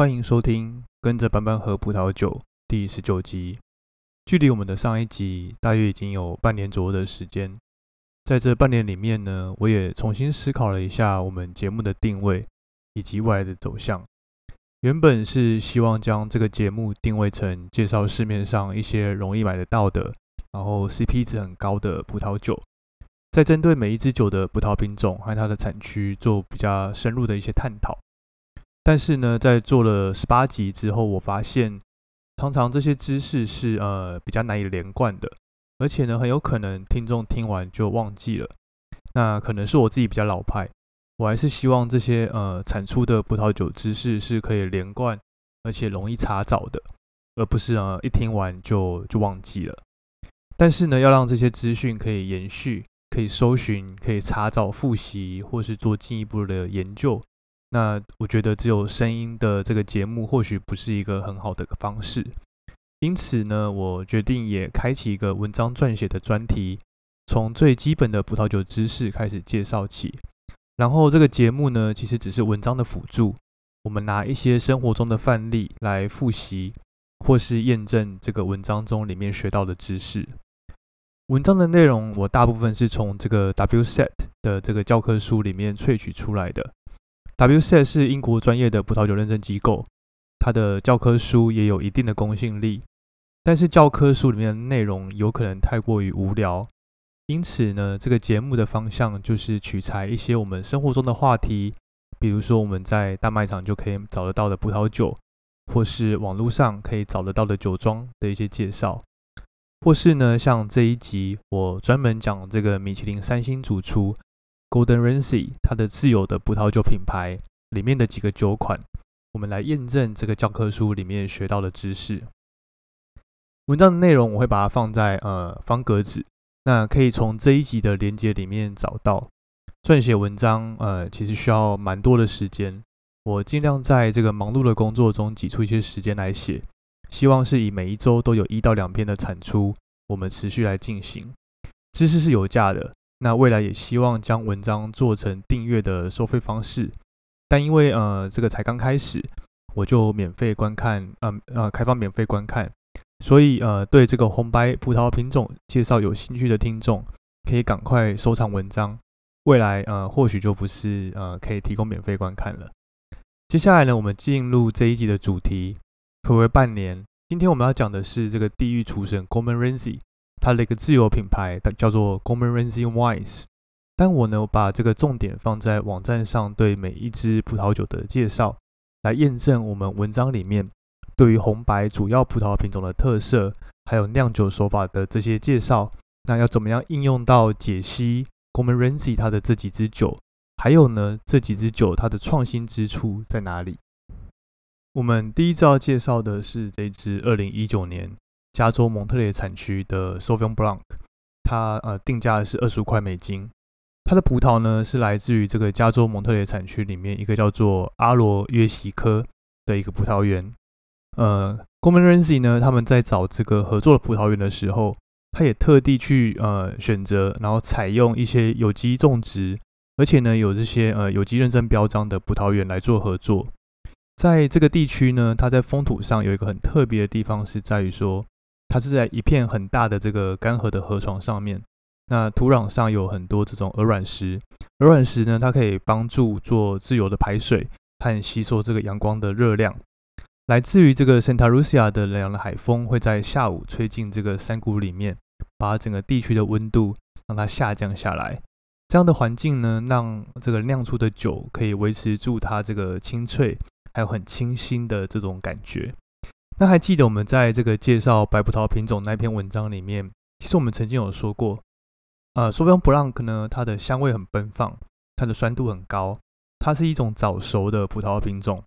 欢迎收听《跟着班班喝葡萄酒》第十九集。距离我们的上一集大约已经有半年左右的时间。在这半年里面呢，我也重新思考了一下我们节目的定位以及未来的走向。原本是希望将这个节目定位成介绍市面上一些容易买得到的，然后 CP 值很高的葡萄酒，在针对每一支酒的葡萄品种和它的产区做比较深入的一些探讨。但是呢，在做了十八集之后，我发现常常这些知识是呃比较难以连贯的，而且呢，很有可能听众听完就忘记了。那可能是我自己比较老派，我还是希望这些呃产出的葡萄酒知识是可以连贯，而且容易查找的，而不是呃一听完就就忘记了。但是呢，要让这些资讯可以延续、可以搜寻、可以查找、复习，或是做进一步的研究。那我觉得只有声音的这个节目或许不是一个很好的方式，因此呢，我决定也开启一个文章撰写的专题，从最基本的葡萄酒知识开始介绍起。然后这个节目呢，其实只是文章的辅助，我们拿一些生活中的范例来复习或是验证这个文章中里面学到的知识。文章的内容我大部分是从这个 WSET 的这个教科书里面萃取出来的。WSET 是英国专业的葡萄酒认证机构，它的教科书也有一定的公信力，但是教科书里面的内容有可能太过于无聊，因此呢，这个节目的方向就是取材一些我们生活中的话题，比如说我们在大卖场就可以找得到的葡萄酒，或是网络上可以找得到的酒庄的一些介绍，或是呢，像这一集我专门讲这个米其林三星主厨。Golden Ramsey，它的自有的葡萄酒品牌里面的几个酒款，我们来验证这个教科书里面学到的知识。文章的内容我会把它放在呃方格子，那可以从这一集的连接里面找到。撰写文章呃其实需要蛮多的时间，我尽量在这个忙碌的工作中挤出一些时间来写，希望是以每一周都有一到两篇的产出，我们持续来进行。知识是有价的。那未来也希望将文章做成订阅的收费方式，但因为呃这个才刚开始，我就免费观看，嗯呃开放免费观看，所以呃对这个红白葡萄品种介绍有兴趣的听众，可以赶快收藏文章，未来呃或许就不是呃可以提供免费观看了。接下来呢，我们进入这一集的主题，可谓半年。今天我们要讲的是这个地狱厨神 Gordon Ramsay。它的一个自有品牌，叫做 g o m e r a n z y Wines。但我呢，把这个重点放在网站上对每一支葡萄酒的介绍，来验证我们文章里面对于红白主要葡萄品种的特色，还有酿酒手法的这些介绍。那要怎么样应用到解析 g o m e r a n z y 它的这几支酒？还有呢，这几支酒它的创新之处在哪里？我们第一支要介绍的是这支二零一九年。加州蒙特雷产区的 Sauvignon Blanc，它呃定价是二十五块美金。它的葡萄呢是来自于这个加州蒙特雷产区里面一个叫做阿罗约西科的一个葡萄园。呃 g o m e r a n z y 呢他们在找这个合作的葡萄园的时候，他也特地去呃选择，然后采用一些有机种植，而且呢有这些呃有机认证标章的葡萄园来做合作。在这个地区呢，它在风土上有一个很特别的地方，是在于说。它是在一片很大的这个干涸的河床上面，那土壤上有很多这种鹅卵石，鹅卵石呢，它可以帮助做自由的排水和吸收这个阳光的热量。来自于这个 Santa Lucia 的冷凉的海风会在下午吹进这个山谷里面，把整个地区的温度让它下降下来。这样的环境呢，让这个酿出的酒可以维持住它这个清脆还有很清新的这种感觉。那还记得我们在这个介绍白葡萄品种那篇文章里面，其实我们曾经有说过，呃，苏菲昂布朗克呢，它的香味很奔放，它的酸度很高，它是一种早熟的葡萄品种，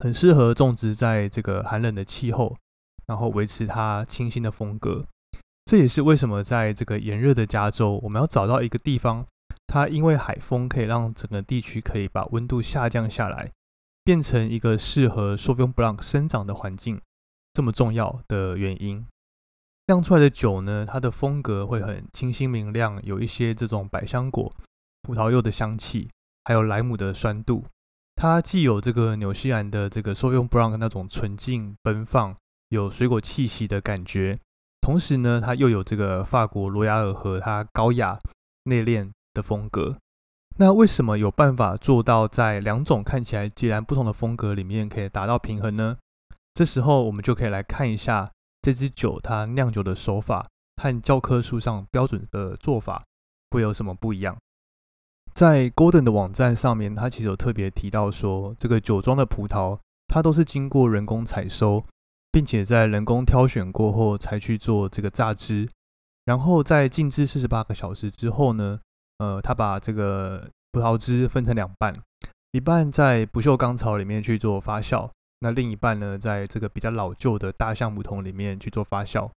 很适合种植在这个寒冷的气候，然后维持它清新的风格。这也是为什么在这个炎热的加州，我们要找到一个地方，它因为海风可以让整个地区可以把温度下降下来。变成一个适合 Sauvignon Blanc 生长的环境，这么重要的原因，酿出来的酒呢，它的风格会很清新明亮，有一些这种百香果、葡萄柚的香气，还有莱姆的酸度。它既有这个纽西兰的这个 Sauvignon Blanc 那种纯净奔放、有水果气息的感觉，同时呢，它又有这个法国罗亚尔河它高雅内敛的风格。那为什么有办法做到在两种看起来截然不同的风格里面可以达到平衡呢？这时候我们就可以来看一下这支酒它酿酒的手法和教科书上标准的做法会有什么不一样。在 Golden 的网站上面，它其实有特别提到说，这个酒庄的葡萄它都是经过人工采收，并且在人工挑选过后才去做这个榨汁，然后在静置四十八个小时之后呢，呃，他把这个葡萄汁分成两半，一半在不锈钢槽里面去做发酵，那另一半呢，在这个比较老旧的大橡木桶里面去做发酵。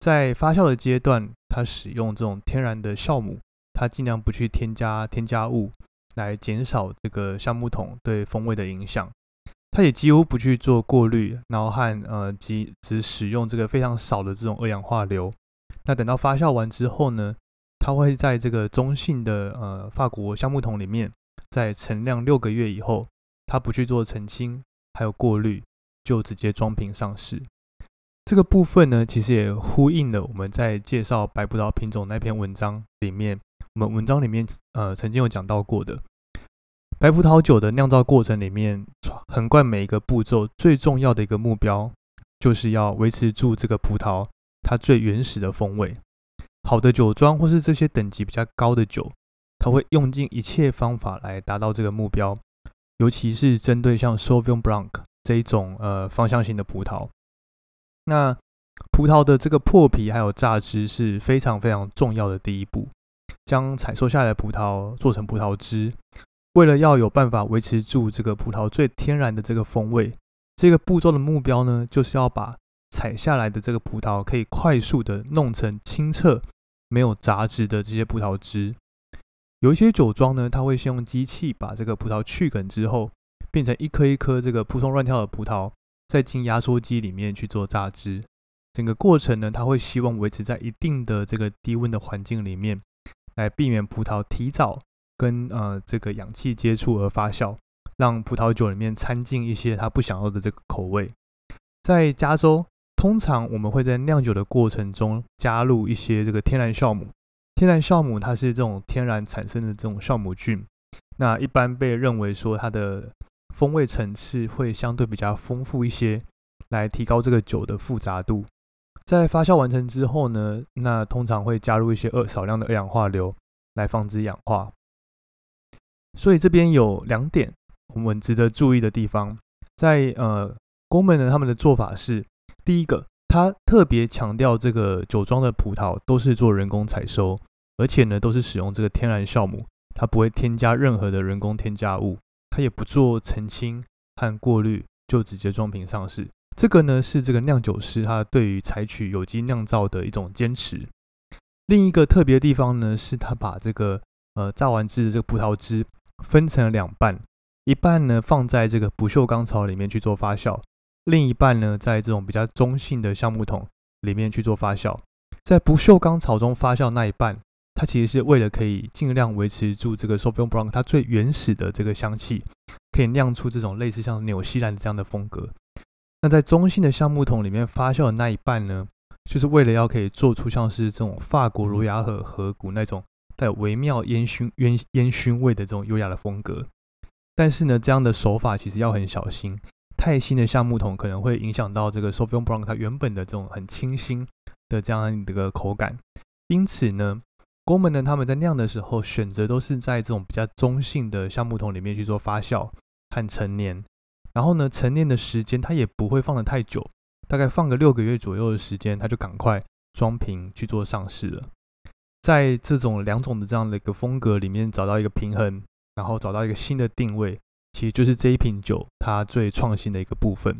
在发酵的阶段，它使用这种天然的酵母。它尽量不去添加添加物，来减少这个橡木桶对风味的影响。它也几乎不去做过滤，然后和呃，只只使用这个非常少的这种二氧化硫。那等到发酵完之后呢，它会在这个中性的呃法国橡木桶里面，在陈酿六个月以后，它不去做澄清还有过滤，就直接装瓶上市。这个部分呢，其实也呼应了我们在介绍白葡萄品种那篇文章里面。我们文章里面呃曾经有讲到过的白葡萄酒的酿造过程里面，横贯每一个步骤最重要的一个目标，就是要维持住这个葡萄它最原始的风味。好的酒庄或是这些等级比较高的酒，它会用尽一切方法来达到这个目标，尤其是针对像 Sauvignon Blanc 这一种呃方向性的葡萄。那葡萄的这个破皮还有榨汁是非常非常重要的第一步。将采收下来的葡萄做成葡萄汁，为了要有办法维持住这个葡萄最天然的这个风味，这个步骤的目标呢，就是要把采下来的这个葡萄可以快速的弄成清澈、没有杂质的这些葡萄汁。有一些酒庄呢，它会先用机器把这个葡萄去梗之后，变成一颗一颗这个扑通乱跳的葡萄，再进压缩机里面去做榨汁。整个过程呢，它会希望维持在一定的这个低温的环境里面。来避免葡萄提早跟呃这个氧气接触而发酵，让葡萄酒里面掺进一些它不想要的这个口味。在加州，通常我们会在酿酒的过程中加入一些这个天然酵母。天然酵母它是这种天然产生的这种酵母菌，那一般被认为说它的风味层次会相对比较丰富一些，来提高这个酒的复杂度。在发酵完成之后呢，那通常会加入一些二少量的二氧化硫来防止氧化。所以这边有两点我们值得注意的地方，在呃，工们呢他们的做法是，第一个，他特别强调这个酒庄的葡萄都是做人工采收，而且呢都是使用这个天然酵母，它不会添加任何的人工添加物，它也不做澄清和过滤，就直接装瓶上市。这个呢是这个酿酒师他对于采取有机酿造的一种坚持。另一个特别的地方呢，是他把这个呃榨完汁的这个葡萄汁分成了两半，一半呢放在这个不锈钢槽里面去做发酵，另一半呢在这种比较中性的橡木桶里面去做发酵。在不锈钢槽中发酵那一半，它其实是为了可以尽量维持住这个 s o f i o n Blanc 它最原始的这个香气，可以酿出这种类似像纽西兰这样的风格。那在中性的橡木桶里面发酵的那一半呢，就是为了要可以做出像是这种法国罗亚和河谷那种带有微妙烟熏烟烟熏味的这种优雅的风格。但是呢，这样的手法其实要很小心，太新的橡木桶可能会影响到这个 s o f i o n Blanc 它原本的这种很清新的这样的一个口感。因此呢，工们呢他们在酿的时候选择都是在这种比较中性的橡木桶里面去做发酵和陈年。然后呢，陈年的时间它也不会放得太久，大概放个六个月左右的时间，它就赶快装瓶去做上市了。在这种两种的这样的一个风格里面找到一个平衡，然后找到一个新的定位，其实就是这一瓶酒它最创新的一个部分。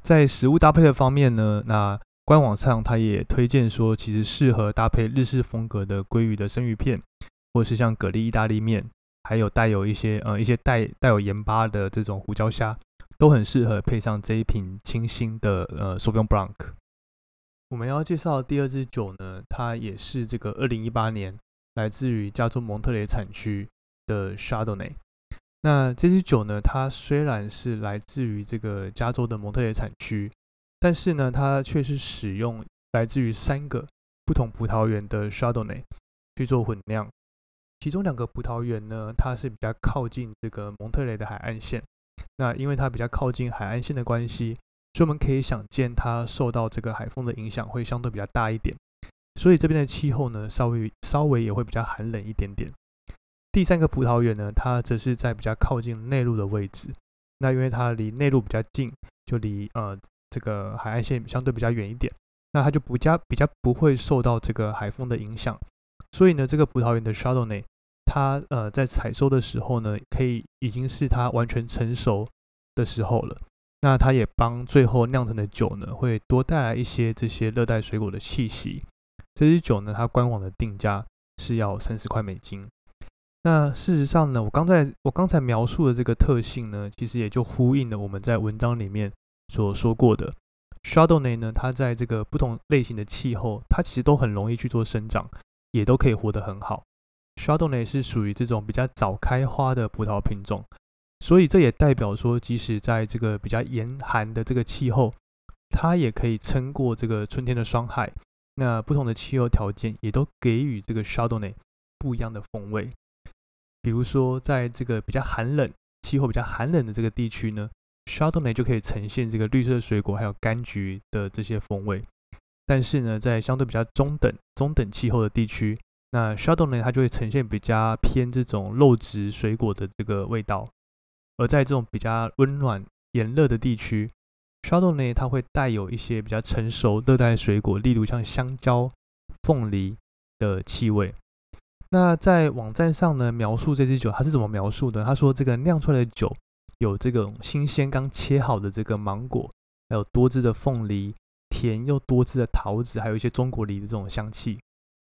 在食物搭配的方面呢，那官网上它也推荐说，其实适合搭配日式风格的鲑鱼的生鱼片，或是像蛤蜊意大利面，还有带有一些呃一些带带有盐巴的这种胡椒虾。都很适合配上这一瓶清新的呃 Sauvignon Blanc。我们要介绍的第二支酒呢，它也是这个二零一八年来自于加州蒙特雷产区的 Chardonnay。那这支酒呢，它虽然是来自于这个加州的蒙特雷产区，但是呢，它却是使用来自于三个不同葡萄园的 Chardonnay 去做混酿。其中两个葡萄园呢，它是比较靠近这个蒙特雷的海岸线。那因为它比较靠近海岸线的关系，所以我们可以想见它受到这个海风的影响会相对比较大一点。所以这边的气候呢，稍微稍微也会比较寒冷一点点。第三个葡萄园呢，它则是在比较靠近内陆的位置。那因为它离内陆比较近，就离呃这个海岸线相对比较远一点，那它就不加比较不会受到这个海风的影响。所以呢，这个葡萄园的 Chardonnay，它呃在采收的时候呢，可以已经是它完全成熟的时候了。那它也帮最后酿成的酒呢，会多带来一些这些热带水果的气息。这支酒呢，它官网的定价是要三十块美金。那事实上呢，我刚才我刚才描述的这个特性呢，其实也就呼应了我们在文章里面所说过的，Chardonnay 呢，它在这个不同类型的气候，它其实都很容易去做生长，也都可以活得很好。Chardonnay 是属于这种比较早开花的葡萄品种，所以这也代表说，即使在这个比较严寒的这个气候，它也可以撑过这个春天的霜害。那不同的气候条件也都给予这个 Chardonnay 不一样的风味。比如说，在这个比较寒冷、气候比较寒冷的这个地区呢，Chardonnay 就可以呈现这个绿色水果还有柑橘的这些风味。但是呢，在相对比较中等、中等气候的地区，那 Chardonnay 它就会呈现比较偏这种肉质水果的这个味道。而在这种比较温暖、炎热的地区，Chardonnay 它会带有一些比较成熟热带水果，例如像香蕉、凤梨的气味。那在网站上呢，描述这支酒，它是怎么描述的？他说，这个酿出来的酒有这种新鲜刚切好的这个芒果，还有多汁的凤梨，甜又多汁的桃子，还有一些中国梨的这种香气。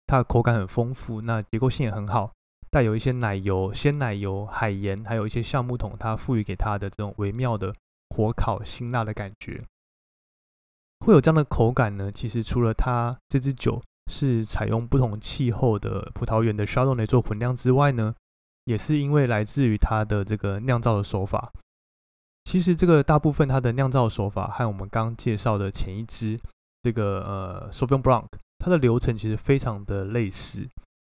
它的口感很丰富，那结构性也很好，带有一些奶油、鲜奶油、海盐，还有一些橡木桶，它赋予给它的这种微妙的火烤辛辣的感觉。会有这样的口感呢？其实除了它这支酒。是采用不同气候的葡萄园的 s h a d o n 做混酿之外呢，也是因为来自于它的这个酿造的手法。其实这个大部分它的酿造手法和我们刚介绍的前一支这个呃 Sauvignon Blanc，它的流程其实非常的类似。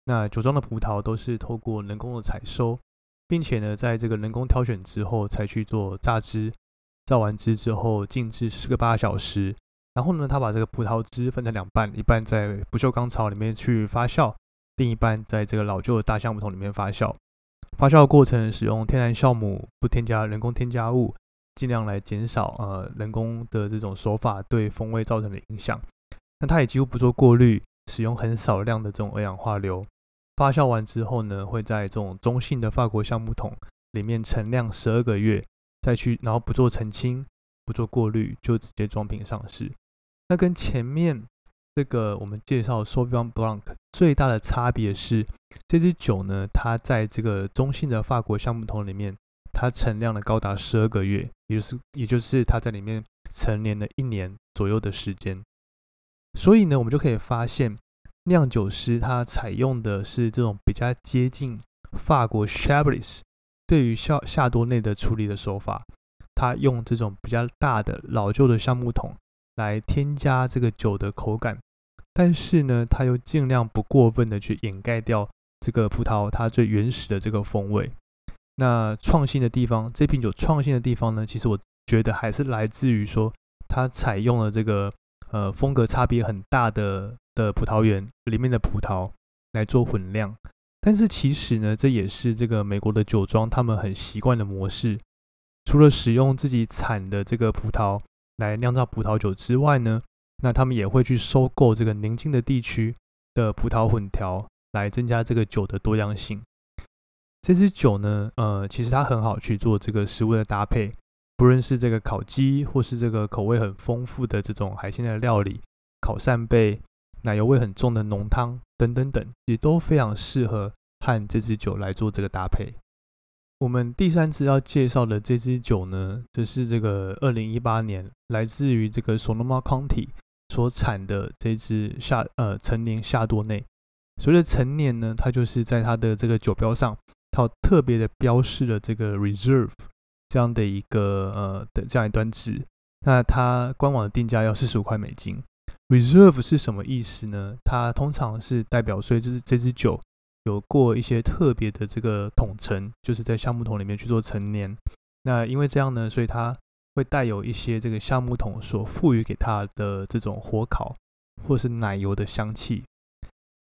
那酒庄的葡萄都是透过人工的采收，并且呢，在这个人工挑选之后才去做榨汁，榨完汁之后静置四个八小时。然后呢，他把这个葡萄汁分成两半，一半在不锈钢槽里面去发酵，另一半在这个老旧的大橡木桶里面发酵。发酵的过程使用天然酵母，不添加人工添加物，尽量来减少呃人工的这种手法对风味造成的影响。那它也几乎不做过滤，使用很少量的这种二氧化硫。发酵完之后呢，会在这种中性的法国橡木桶里面陈酿十二个月，再去然后不做澄清，不做过滤，就直接装瓶上市。那跟前面这个我们介绍 Sauvignon Blanc 最大的差别是，这支酒呢，它在这个中性的法国橡木桶里面，它陈酿了高达十二个月，也就是也就是它在里面陈年了一年左右的时间。所以呢，我们就可以发现，酿酒师他采用的是这种比较接近法国 Chablis 对于夏夏多内的处理的手法，他用这种比较大的老旧的橡木桶。来添加这个酒的口感，但是呢，它又尽量不过分的去掩盖掉这个葡萄它最原始的这个风味。那创新的地方，这瓶酒创新的地方呢，其实我觉得还是来自于说，它采用了这个呃风格差别很大的的葡萄园里面的葡萄来做混酿。但是其实呢，这也是这个美国的酒庄他们很习惯的模式，除了使用自己产的这个葡萄。来酿造葡萄酒之外呢，那他们也会去收购这个宁静的地区的葡萄混调，来增加这个酒的多样性。这支酒呢，呃，其实它很好去做这个食物的搭配，不论是这个烤鸡，或是这个口味很丰富的这种海鲜的料理，烤扇贝、奶油味很重的浓汤等等等，也都非常适合和这支酒来做这个搭配。我们第三次要介绍的这支酒呢，就是这个二零一八年来自于这个 Sonoma County 所产的这支夏呃陈年夏多内。所谓的陈年呢，它就是在它的这个酒标上，它特别的标示了这个 reserve 这样的一个呃的这样一段字。那它官网的定价要四十五块美金。reserve 是什么意思呢？它通常是代表说这这支酒有过一些特别的这个桶陈，就是在橡木桶里面去做陈年。那因为这样呢，所以它会带有一些这个橡木桶所赋予给它的这种火烤或是奶油的香气。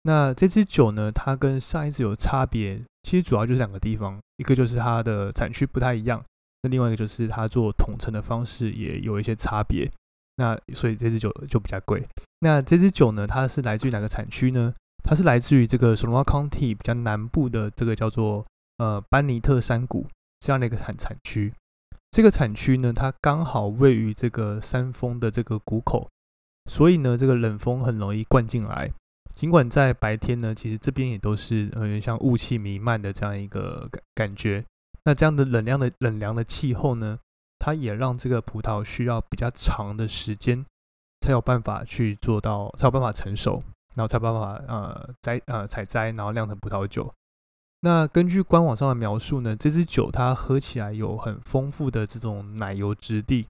那这支酒呢，它跟上一支有差别，其实主要就是两个地方，一个就是它的产区不太一样，那另外一个就是它做桶陈的方式也有一些差别。那所以这支酒就比较贵。那这支酒呢，它是来自于哪个产区呢？它是来自于这个 Sonoma County 比较南部的这个叫做呃班尼特山谷这样的一个产产区。这个产区呢，它刚好位于这个山峰的这个谷口，所以呢，这个冷风很容易灌进来。尽管在白天呢，其实这边也都是呃像雾气弥漫的这样一个感感觉。那这样的冷凉的冷凉的气候呢？它也让这个葡萄需要比较长的时间，才有办法去做到，才有办法成熟，然后才有办法呃摘呃采摘，然后酿成葡萄酒。那根据官网上的描述呢，这支酒它喝起来有很丰富的这种奶油质地，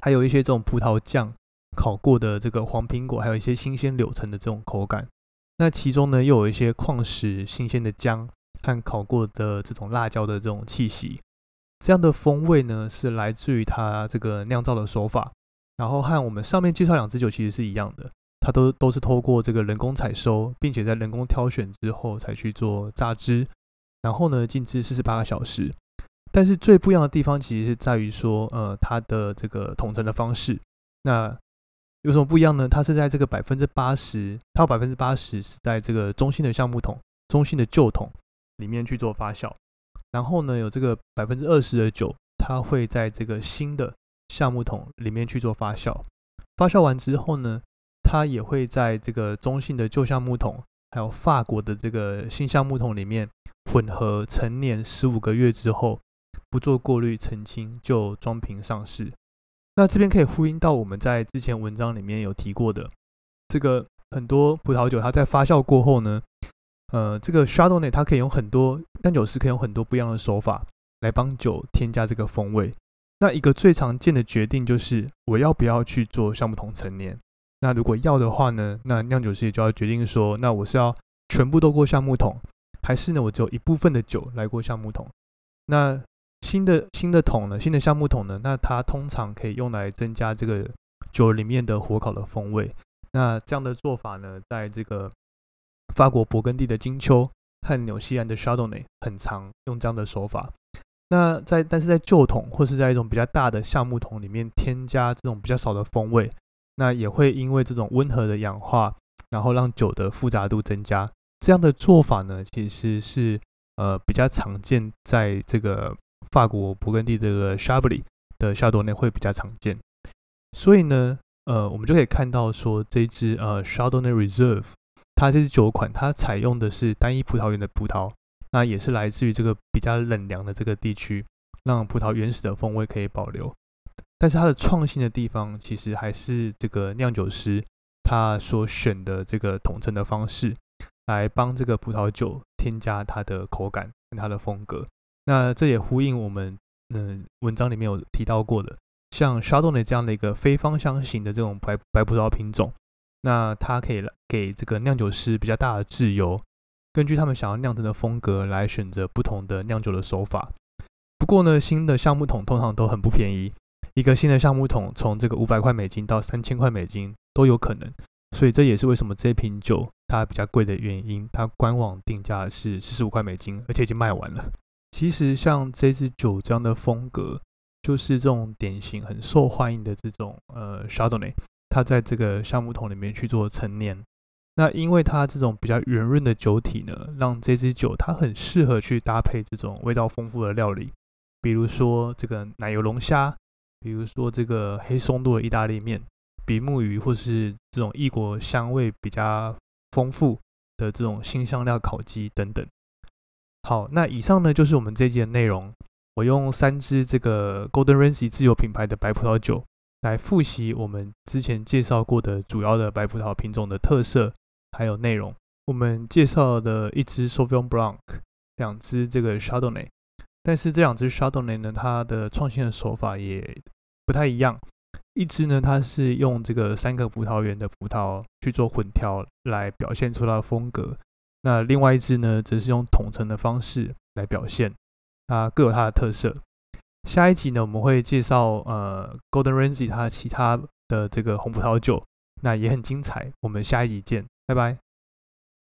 还有一些这种葡萄酱烤过的这个黄苹果，还有一些新鲜柳橙的这种口感。那其中呢，又有一些矿石、新鲜的姜和烤过的这种辣椒的这种气息。这样的风味呢，是来自于它这个酿造的手法，然后和我们上面介绍两支酒其实是一样的，它都都是透过这个人工采收，并且在人工挑选之后才去做榨汁，然后呢静置四十八个小时。但是最不一样的地方，其实是在于说，呃，它的这个统称的方式。那有什么不一样呢？它是在这个百分之八十，它有百分之八十是在这个中性的橡木桶、中性的旧桶里面去做发酵。然后呢，有这个百分之二十的酒，它会在这个新的橡木桶里面去做发酵。发酵完之后呢，它也会在这个中性的旧橡木桶，还有法国的这个新橡木桶里面混合陈年十五个月之后，不做过滤澄清就装瓶上市。那这边可以呼应到我们在之前文章里面有提过的，这个很多葡萄酒它在发酵过后呢。呃，这个 s h a d o w n a y 它可以用很多酿酒师可以用很多不一样的手法来帮酒添加这个风味。那一个最常见的决定就是我要不要去做橡木桶陈年。那如果要的话呢，那酿酒师也就要决定说，那我是要全部都过橡木桶，还是呢我只有一部分的酒来过橡木桶？那新的新的桶呢，新的橡木桶呢，那它通常可以用来增加这个酒里面的火烤的风味。那这样的做法呢，在这个法国勃艮第的金秋和纽西兰的 Chardonnay 很常用这样的手法。那在但是在旧桶或是在一种比较大的橡木桶里面添加这种比较少的风味，那也会因为这种温和的氧化，然后让酒的复杂度增加。这样的做法呢，其实是呃比较常见在这个法国勃艮第这个 Chablis 的 Chardonnay 会比较常见。所以呢，呃，我们就可以看到说这支呃 Chardonnay Reserve。它这支酒款，它采用的是单一葡萄园的葡萄，那也是来自于这个比较冷凉的这个地区，让葡萄原始的风味可以保留。但是它的创新的地方，其实还是这个酿酒师他所选的这个统称的方式，来帮这个葡萄酒添加它的口感跟它的风格。那这也呼应我们嗯文章里面有提到过的，像沙洞的这样的一个非芳香型的这种白白葡萄品种。那它可以给这个酿酒师比较大的自由，根据他们想要酿成的风格来选择不同的酿酒的手法。不过呢，新的橡木桶通常都很不便宜，一个新的橡木桶从这个五百块美金到三千块美金都有可能。所以这也是为什么这瓶酒它比较贵的原因。它官网定价是四十五块美金，而且已经卖完了。其实像这支酒这样的风格，就是这种典型很受欢迎的这种呃 Chardonnay。它在这个橡木桶里面去做陈年，那因为它这种比较圆润的酒体呢，让这支酒它很适合去搭配这种味道丰富的料理，比如说这个奶油龙虾，比如说这个黑松露的意大利面，比目鱼或是这种异国香味比较丰富的这种新香料烤鸡等等。好，那以上呢就是我们这一集的内容。我用三支这个 Golden Ramsy 自有品牌的白葡萄酒。来复习我们之前介绍过的主要的白葡萄品种的特色，还有内容。我们介绍的一支 Sauvignon Blanc，两支这个 Chardonnay，但是这两支 Chardonnay 呢，它的创新的手法也不太一样。一支呢，它是用这个三个葡萄园的葡萄去做混调来表现出它的风格，那另外一支呢，则是用统称的方式来表现，它各有它的特色。下一集呢，我们会介绍呃 Golden Ramsy 它其他的这个红葡萄酒，那也很精彩。我们下一集见，拜拜。